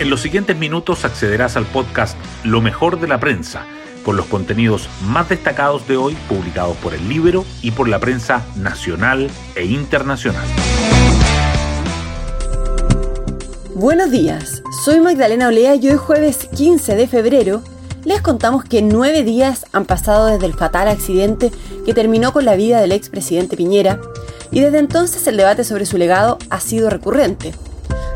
En los siguientes minutos accederás al podcast Lo mejor de la prensa, con los contenidos más destacados de hoy publicados por el libro y por la prensa nacional e internacional. Buenos días, soy Magdalena Olea y hoy jueves 15 de febrero les contamos que nueve días han pasado desde el fatal accidente que terminó con la vida del expresidente Piñera y desde entonces el debate sobre su legado ha sido recurrente.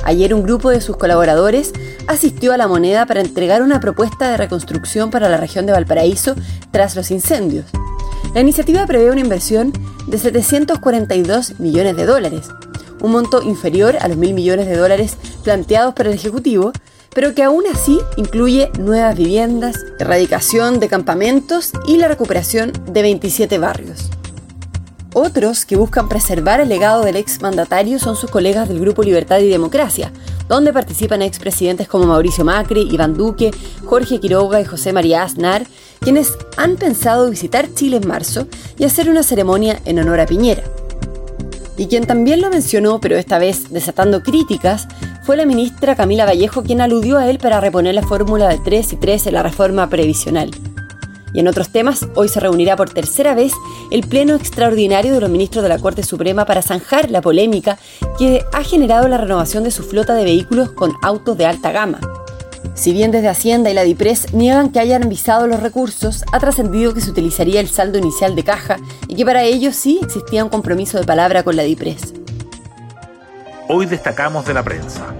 Ayer un grupo de sus colaboradores asistió a la moneda para entregar una propuesta de reconstrucción para la región de Valparaíso tras los incendios. La iniciativa prevé una inversión de 742 millones de dólares, un monto inferior a los mil millones de dólares planteados por el Ejecutivo, pero que aún así incluye nuevas viviendas, erradicación de campamentos y la recuperación de 27 barrios. Otros que buscan preservar el legado del ex mandatario son sus colegas del Grupo Libertad y Democracia, donde participan expresidentes como Mauricio Macri, Iván Duque, Jorge Quiroga y José María Aznar, quienes han pensado visitar Chile en marzo y hacer una ceremonia en honor a Piñera. Y quien también lo mencionó, pero esta vez desatando críticas, fue la ministra Camila Vallejo quien aludió a él para reponer la fórmula de 3 y 3 en la reforma previsional. Y en otros temas, hoy se reunirá por tercera vez el Pleno Extraordinario de los Ministros de la Corte Suprema para zanjar la polémica que ha generado la renovación de su flota de vehículos con autos de alta gama. Si bien desde Hacienda y la DIPRES niegan que hayan visado los recursos, ha trascendido que se utilizaría el saldo inicial de caja y que para ello sí existía un compromiso de palabra con la DIPRES. Hoy destacamos de la prensa.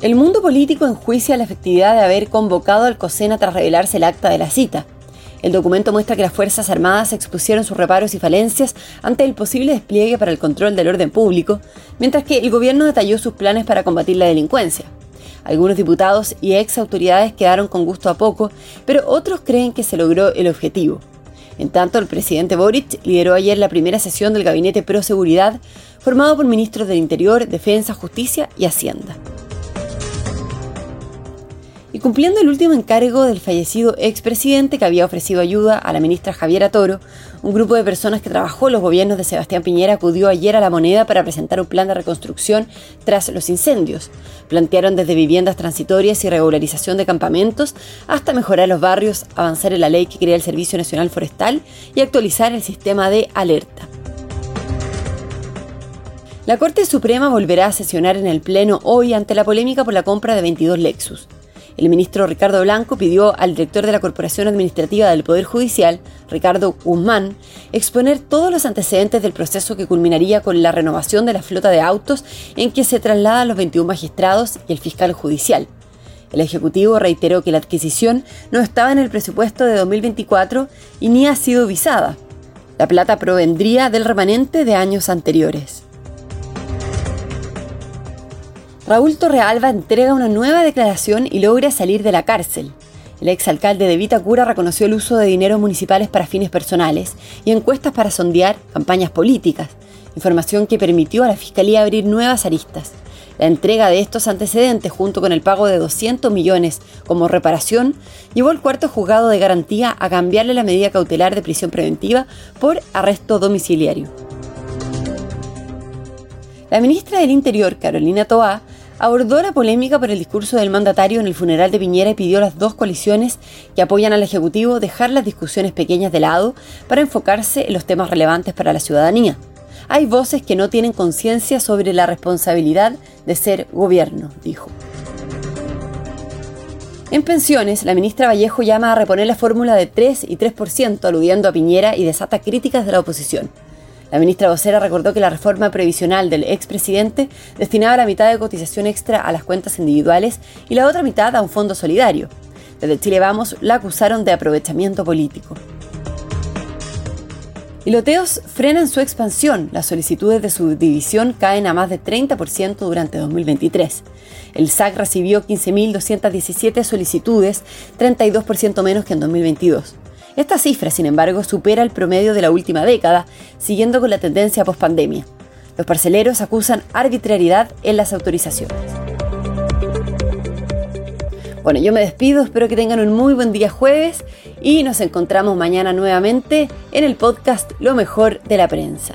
El mundo político enjuicia la efectividad de haber convocado al COSENA tras revelarse el acta de la cita. El documento muestra que las Fuerzas Armadas expusieron sus reparos y falencias ante el posible despliegue para el control del orden público, mientras que el gobierno detalló sus planes para combatir la delincuencia. Algunos diputados y ex autoridades quedaron con gusto a poco, pero otros creen que se logró el objetivo. En tanto, el presidente Boric lideró ayer la primera sesión del Gabinete Pro Seguridad, formado por ministros del Interior, Defensa, Justicia y Hacienda. Cumpliendo el último encargo del fallecido expresidente que había ofrecido ayuda a la ministra Javiera Toro, un grupo de personas que trabajó en los gobiernos de Sebastián Piñera acudió ayer a la moneda para presentar un plan de reconstrucción tras los incendios. Plantearon desde viviendas transitorias y regularización de campamentos hasta mejorar los barrios, avanzar en la ley que crea el Servicio Nacional Forestal y actualizar el sistema de alerta. La Corte Suprema volverá a sesionar en el Pleno hoy ante la polémica por la compra de 22 Lexus. El ministro Ricardo Blanco pidió al director de la Corporación Administrativa del Poder Judicial, Ricardo Guzmán, exponer todos los antecedentes del proceso que culminaría con la renovación de la flota de autos en que se trasladan los 21 magistrados y el fiscal judicial. El Ejecutivo reiteró que la adquisición no estaba en el presupuesto de 2024 y ni ha sido visada. La plata provendría del remanente de años anteriores. Raúl Torrealba entrega una nueva declaración y logra salir de la cárcel. El exalcalde de Vitacura reconoció el uso de dineros municipales para fines personales y encuestas para sondear campañas políticas, información que permitió a la Fiscalía abrir nuevas aristas. La entrega de estos antecedentes, junto con el pago de 200 millones como reparación, llevó al cuarto juzgado de garantía a cambiarle la medida cautelar de prisión preventiva por arresto domiciliario. La ministra del Interior, Carolina Toá, abordó la polémica por el discurso del mandatario en el funeral de Piñera y pidió a las dos coaliciones que apoyan al Ejecutivo dejar las discusiones pequeñas de lado para enfocarse en los temas relevantes para la ciudadanía. Hay voces que no tienen conciencia sobre la responsabilidad de ser gobierno, dijo. En pensiones, la ministra Vallejo llama a reponer la fórmula de 3 y 3%, aludiendo a Piñera y desata críticas de la oposición. La ministra vocera recordó que la reforma previsional del expresidente destinaba la mitad de cotización extra a las cuentas individuales y la otra mitad a un fondo solidario. Desde Chile Vamos la acusaron de aprovechamiento político. Y loteos frenan su expansión. Las solicitudes de subdivisión caen a más de 30% durante 2023. El SAC recibió 15.217 solicitudes, 32% menos que en 2022. Esta cifra, sin embargo, supera el promedio de la última década, siguiendo con la tendencia post-pandemia. Los parceleros acusan arbitrariedad en las autorizaciones. Bueno, yo me despido, espero que tengan un muy buen día jueves y nos encontramos mañana nuevamente en el podcast Lo mejor de la prensa.